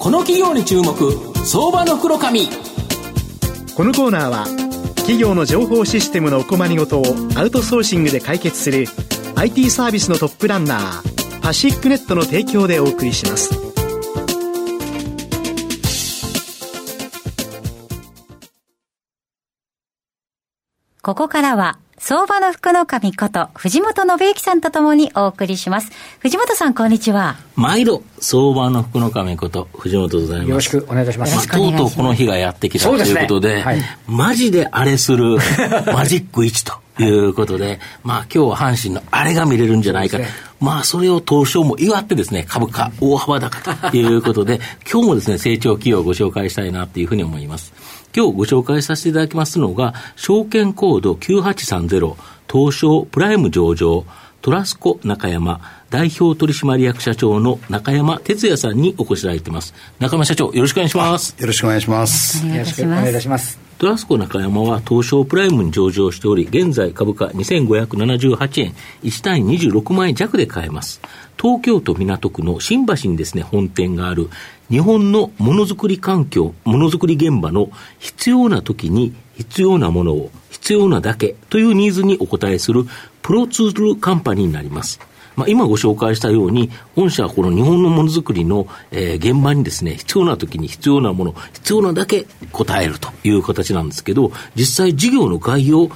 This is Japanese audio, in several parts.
この企業に注目相場の袋紙このコーナーは企業の情報システムのお困りごとをアウトソーシングで解決する IT サービスのトップランナーパシックネットの提供でお送りします。ここからは相場の福の神こと藤本信之さんとともにお送りします。藤本さんこんにちは。毎度相場の福の神こと藤本でございます。よろしくお願いいたします、まあ、とうとうこの日がやってきたということで、ねはい、マジであれするマジック1ということで、はい、まあ今日は阪神のあれが見れるんじゃないか、まあそれを東証も祝ってですね、株価大幅高ということで、今日もですね、成長企業をご紹介したいなというふうに思います。今日ご紹介させていただきますのが、証券コード9830、東証プライム上場、トラスコ中山、代表取締役社長の中山哲也さんにお越しいただいています。中山社長、よろしくお願いします。よろしくお願いします。よろしくお願いいたします。トラスコ中山は東証プライムに上場しており、現在株価2578円、1単位26万円弱で買えます。東京都港区の新橋にですね、本店がある日本のものづくり環境、ものづくり現場の必要な時に必要なものを必要なだけというニーズにお応えするプロツールカンパニーになります。まあ、今ご紹介したように、御社はこの日本のものづくりの、えー、現場にですね、必要な時に必要なもの、必要なだけ答えるという形なんですけど、実際事業の概要、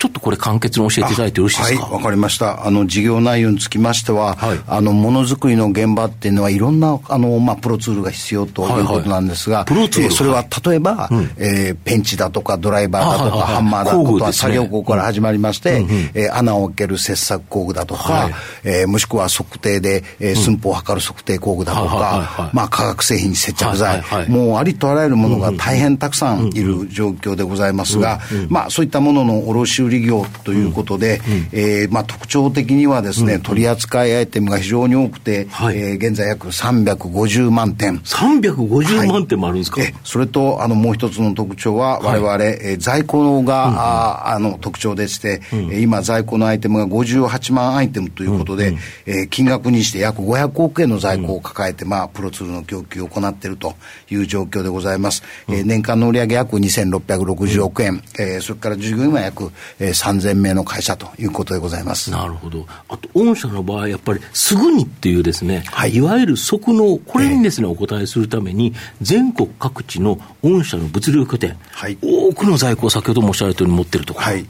ちょっとこれ簡潔に教えていただいてよろしいですか？はい、わかりました。あの、事業内容につきましては、はい、あの、ものづくりの現場っていうのは、いろんな、あの、まあ、プロツールが必要ということなんですが、はいはい、プロツール、えー、それは例えば、はい、えー、ペンチだとか、ドライバーだとか、ハンマーだとか、ね、作業工から始まりまして、うんうん、えー、穴を開ける切削工具だとか、はい、えー、もしくは測定で、えー、寸法を測る測定工具だとか、まあ、化学製品接着剤、もうありとあらゆるものが大変たくさんいる状況でございますが、まあ、そういったものの卸売業ということで、うん、えー、まあ、特徴的にはですね、うん、取扱いアイテムが非常に多くて、はい、えー、現在約350万点。350万点もあるんですか、はい、それと、あの、もう一つの特徴は、我々、はい、えー、在庫が、うんうん、ああの特徴でして、うん、今、在庫のアイテムが58万アイテムということで、うんうん、えー、金額にして約500億円の在庫を抱えて、まあ、プロツールの供給を行っているという状況でございます。うん、えー、年間の売上約2660億円、うん、えー、それから従業員は約、えー、3000名のの会社ということでございます。なるほど。あと、御社の場合、やっぱり、すぐにっていうですね、はい、いわゆる即納、これにですね、お答えするために、全国各地の御社の物流拠点、はい、多くの在庫を先ほど申し上げたように持ってるとか。はい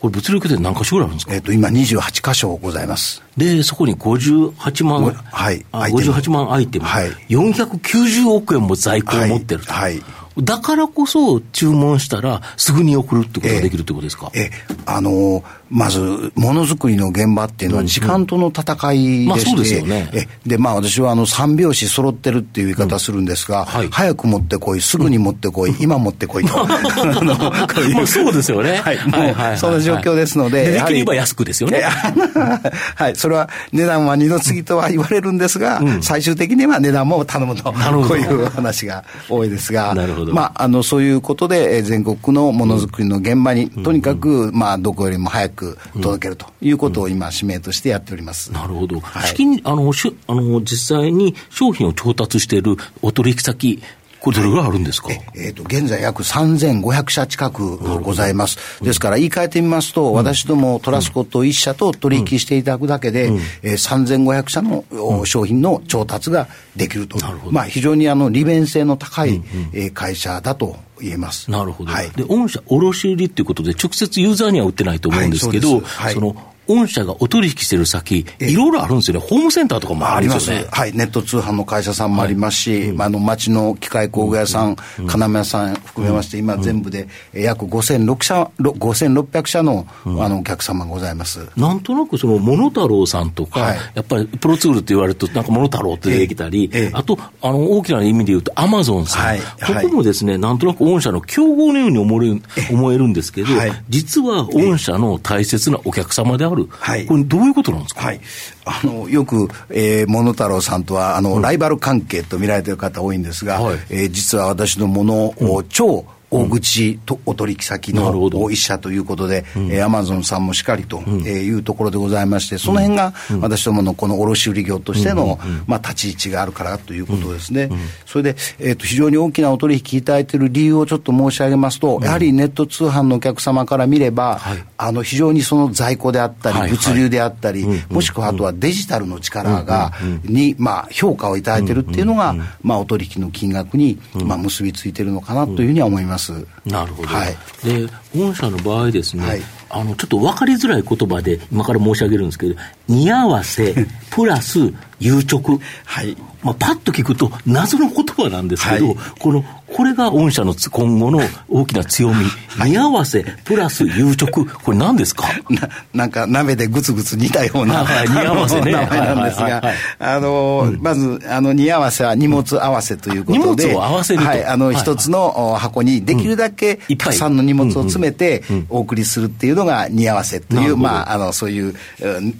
これ物流拠点何箇所ぐらいあるんですか？えっ、と、今28箇所ございます。で、そこに58万、はい。58万アイテム。はい。490億円も在庫を持ってると。はい。はいだからこそ注文したらすぐに送るってことができるってことですか？ええ、あのー、まず、ものづくりの現場っていうのは時間との戦いでして、ね、えで、まあ私はあの三拍子揃ってるっていう言い方するんですが、うん。はい、早く持ってこい、すぐに持ってこい、うん、今持ってこいと。まあそうですよね。はい、もう、その状況ですので。できれば安くですよね。はい、それは値段は二の次とは言われるんですが、うん、最終的には値段も頼むと、こういう話が多いですが、なるほど。まあ、あの、そういうことで、全国のものづくりの現場に、とにかく、まあ、どこよりも早くく届けるということを今、使命としてやっております。なるほど。はい、資金、あの、しあの、実際に商品を調達しているお取引先、これどれぐらいあるんですか、ええー、と、現在約3500社近くございます。ですから言い換えてみますと、うん、私どもトラスコと1社と取引していただくだけで、うん、えー、3500社の、うん、商品の調達ができると。まあ非常にあの利便性の高い、うえー、会社だと言えます。なるほど。はい、で、御社卸売っていうことで、直接ユーザーには売ってないと思うんですけど、はい、そはい、その御社がお取引してる先、いろいろあるんですよね。ホームセンターとかもありますね。はい。ネット通販の会社さんもありますし、はいうん、あの、町の機械工具屋さん、うん、金目屋さん含めまして、今全部で約5600社、5600社の、あの、お客様がございます。なんとなくその、モノタロウさんとか、はい、やっぱりプロツールって言われると、なんかモノタロウって出てきたり、あと、あの、大きな意味で言うと、アマゾンさん。はい、ここもですね、なんとなく御社の競合のように思える思えるんですけど、実は御社の大切なお客様である。はい、これどういうことなんですか、はい、あのよく、えー、モノタロウさんとはあの、うん、ライバル関係と見られている方多いんですが、はい、えー、実は私のものを超、大口とお取引先の一社ということで、アマゾンさんもしかりというところでございまして、その辺が私どものこの卸売業としての、まあ、立ち位置があるからということですね。それで、えー、と非常に大きなお取引いただいている理由をちょっと申し上げますと、やはりネット通販のお客様から見れば、あの非常にその在庫であったり、物流であったり、もしくはあとはデジタルの力が、に、まあ、評価をいただいているっていうのが、まあ、お取引の金額に、まあ、結びついているのかなというふうには思います。ます。なるほど。はい、で、御社の場合ですね、はい、あの、ちょっと分かりづらい言葉で今から申し上げるんですけど、似合わせ、プラス、誘直。はい。まあ、パッと聞くと謎の言葉なんですけど、はい、この、これが御社の今後の大きな強み。似合わせ、プラス誘直。これ何ですか？ななんか鍋でぐつぐつ煮たような、はい、似合わせね。名前なんですが、あの、まず、あの、似合わせは荷物合わせということで、荷物を合わせると。はい、あの、一つの箱にできるだけたくさんの荷物を詰めてお送りするっていうのが似合わせという、まあ、あの、そういう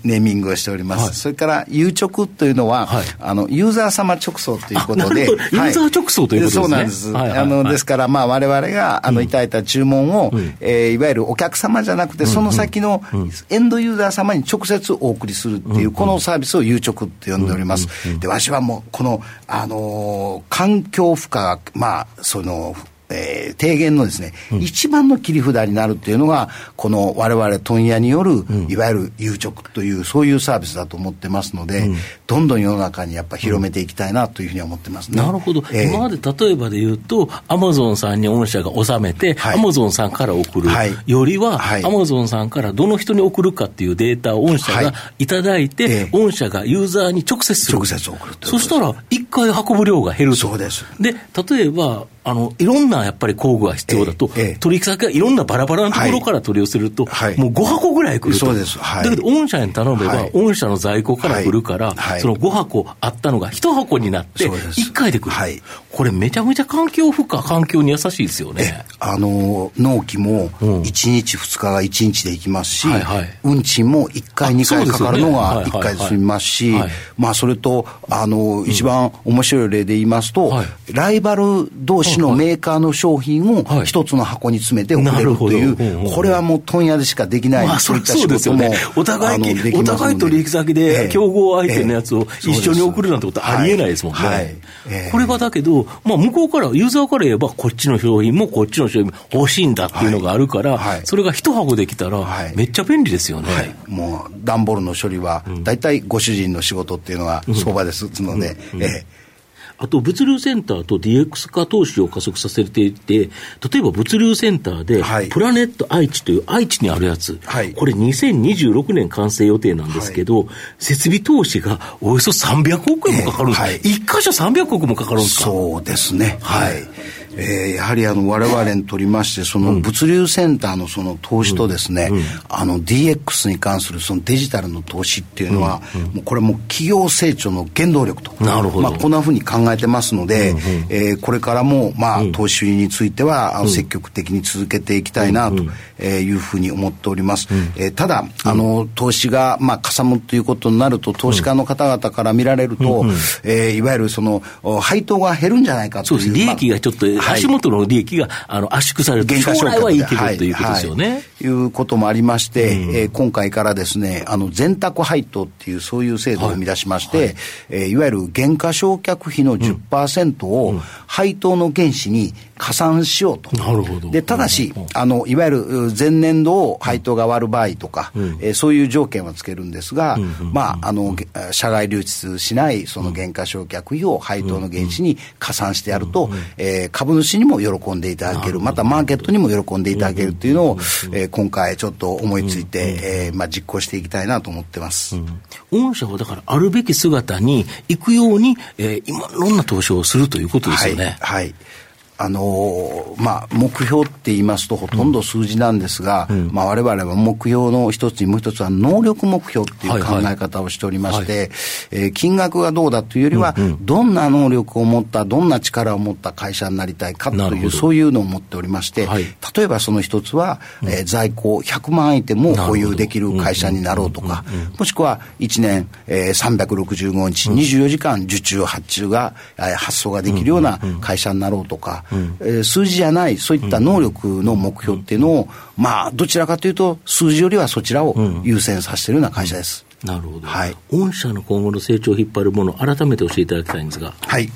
ネーミングをしております。それから、誘直というのは、あの、ユーザー様直送ということで、ユーザー直送ということですね。そうなんです。あの、ですから、まあ、我々が、あの、いただいた注文を、えいわゆるお客様じゃなくて、その先のエンドユーザー様に直接お送りするっていう、このサービスを誘直って呼んでおります。で、わしはもう、この、あの環境負荷まあ、その、えー、提言のですね、うん、一番の切り札になるっていうのが、この我々問屋による、うん、いわゆる誘直という、そういうサービスだと思ってますので、うん、どんどん世の中にやっぱ広めていきたいなというふうに思ってますね。なるほど。えー、今まで例えばで言うと、アマゾンさんに御社が納めて、アマゾンさんから送る、よりは、アマゾンさんからどの人に送るかっていうデータを御社がいただいて、はい、御社がユーザーに直接する。直接送るそしたら、一回運ぶ量が減ると。そうです。で、例えば、あの、いろんなやっぱり工具が必要だと、ええ、取引先がいろんなバラバラなところから取り寄せると、はい、もう5箱ぐらい来ると。そうです。はい、だけど、御社に頼めば、はい、御社の在庫から来るから、はい、その5箱あったのが1箱になって、1回で来る。はい、これめちゃめちゃ環境負荷、環境に優しいですよね。あの、納期も1日2日が1日で行きますし、はいはい、運賃も1回2回かかるのが1回で済みますし、まあ、それと、あの、一番面白い例で言いますと、ライバル同士のメーカーの商品を一つの箱に詰めて送れるという、これはもう問屋でしかできない、まあ、そういった仕事も、お互い、お互い取引先で競合相手のやつを一緒に送るなんてことありえないですもんね。これがだけど、まあ、向こうから、ユーザーから言えば、こっちの商品もこっちの商品も欲しいんだっていうのがあるから、それが一箱できたら、めっちゃ便利ですよね。もう、段ボールの処理は、大体ご主人の仕事っていうのは相場です。ので、ええあと物流センターと DX 化投資を加速させていて、例えば物流センターで、プラネット愛知という愛知にあるやつ、はい、これ2026年完成予定なんですけど、はい、設備投資がおよそ300億円もかかるんです、えーはい、1箇所300億もかかるんですか？そうですね。はい。えー、やはりあの我々にとりまして、その物流センターのその投資とですね、うんうん、あの DX に関するそのデジタルの投資っていうのは、うんうん、もうこれも企業成長の原動力と。なるほど。まあこんなふうに考えてますので、うんうん、えー、これからもまあ投資については、積極的に続けていきたいなというふうに思っております。うん、えー、ただ、あの投資がまあかさむということになると、投資家の方々から見られると、うん、えー、いわゆるその配当が減るんじゃないかという。そうです。利益がちょっと、足元の利益が、あの圧縮されると、将来はいいけど、ということですよね。い、うこともありまして、うん、えー、今回からですね、あの全託配当っていう、そういう制度を生み出しまして、はい。はいえー、いわゆる減価償却費の10%を配当の原資に加算しようと。なるほど。で、ただし、あの、いわゆる前年度を配当が割る場合とか、うん、えー、そういう条件はつけるんですが、うんまあ、あの、社外流出しないその減価償却費を配当の原資に加算してやると、うんえー、株主にも喜んでいただける、またマーケットにも喜んでいただけるというのを、えー、今回ちょっと思いついて、えー、まあ、実行していきたいなと思ってます。御社はだからあるべき姿に行くように、えー、今、いろんな投資をするということですよね。はい、はいあのまあ、目標って言いますと、ほとんど数字なんですが、うん、まあ、我々は目標の一つに、もう一つは能力目標っていう考え方をしておりまして、はえー、金額がどうだというよりは、どんな能力を持った、どんな力を持った会社になりたいかという、そういうのを持っておりまして、はい、例えばその一つは、えー、在庫100万アイテムを保有できる会社になろうとか、もしくは1年、えー、365日、24時間受注、発注が、えー、発送ができるような会社になろうとか、うん、えー、数字じゃない、そういった能力の目標っていうのを、まあ、どちらかというと、数字よりはそちらを優先させてるような会社です。なるほど。はい。御社の今後の成長を引っ張るもの、改めて教えていただきたいんですが。はい。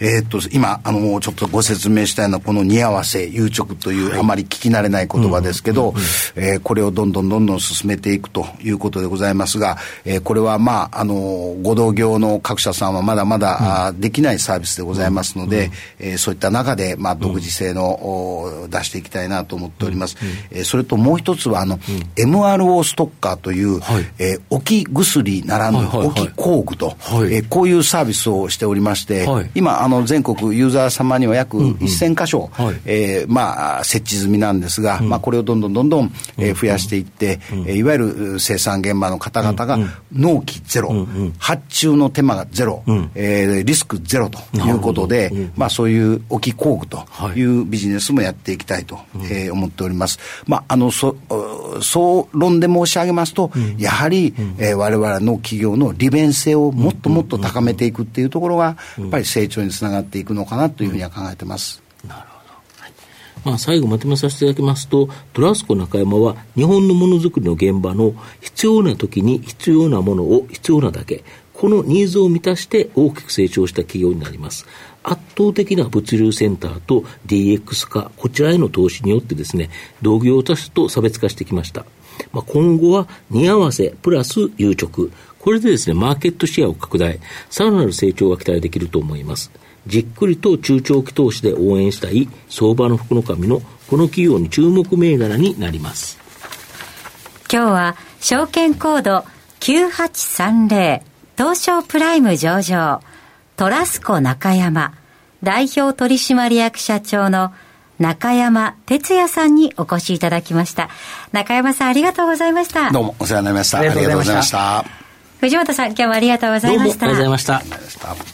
えー、っと、今、あの、ちょっとご説明したような、この似合わせ、癒直という、あまり聞き慣れない言葉ですけど、えこれをどんどんどんどん進めていくということでございますが、えー、これは、まあ、あの、ご同業の各社さんはまだまだ、うん、できないサービスでございますので、うん、えー、そういった中で、まあ、独自性の、うん、出していきたいなと思っております。うん、えー、それともう一つは、あの、MRO ストッカーという、はい、えー、置き薬ならぬ、置き工具と、はい、えー、こういうサービスをしておりまして、はい、今、あの全国ユーザー様には約1000箇所、うん。うん、えー、まあ、設置済みなんですが、うん、まあ、これをどんどんどんどん、えー、増やしていって、うん、いわゆる生産現場の方々が納期ゼロ、うん。うん、発注の手間がゼロ、うん、えー、リスクゼロということで、うん、まあ、そういう置き工具とい。うビジネスもやっていきたいと、えー、思っております。まあ、あのそ総論で申し上げますと、やはり、えー、我々の企業の利便性をもっともっと高めていくっていうところが、やっぱり成長につながっていくのかなというふうには考えてます。なるほど。まあ、最後まとめさせていただきますと、トラスコ中山は日本のものづくりの現場の必要な時に必要なものを必要なだけ、このニーズを満たして大きく成長した企業になります。圧倒的な物流センターと DX 化、こちらへの投資によってですね、同業他社と差別化してきました。まあ、今後は似合わせプラス誘直、これでですね、マーケットシェアを拡大、さらなる成長が期待できると思います。じっくりと中長期投資で応援したい相場の福の神のこの企業に注目銘柄になります。今日は証券コード9830東証プライム上場トラスコ中山代表取締役社長の中山哲也さんにお越しいただきました。中山さんありがとうございました。どうもお世話になりました。ありがとうございました。藤本さん今日もありがとうございました。ありがとうございました。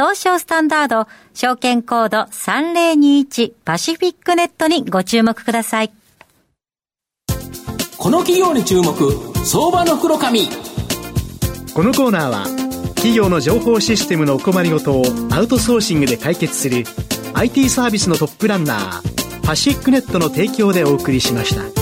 東証スタンダード証券コード3021パシフィックネットにご注目ください。この企業に注目、相場の袋紙。このコーナーは、企業の情報システムのお困りごとをアウトソーシングで解決する IT サービスのトップランナー、パシックネットの提供でお送りしました。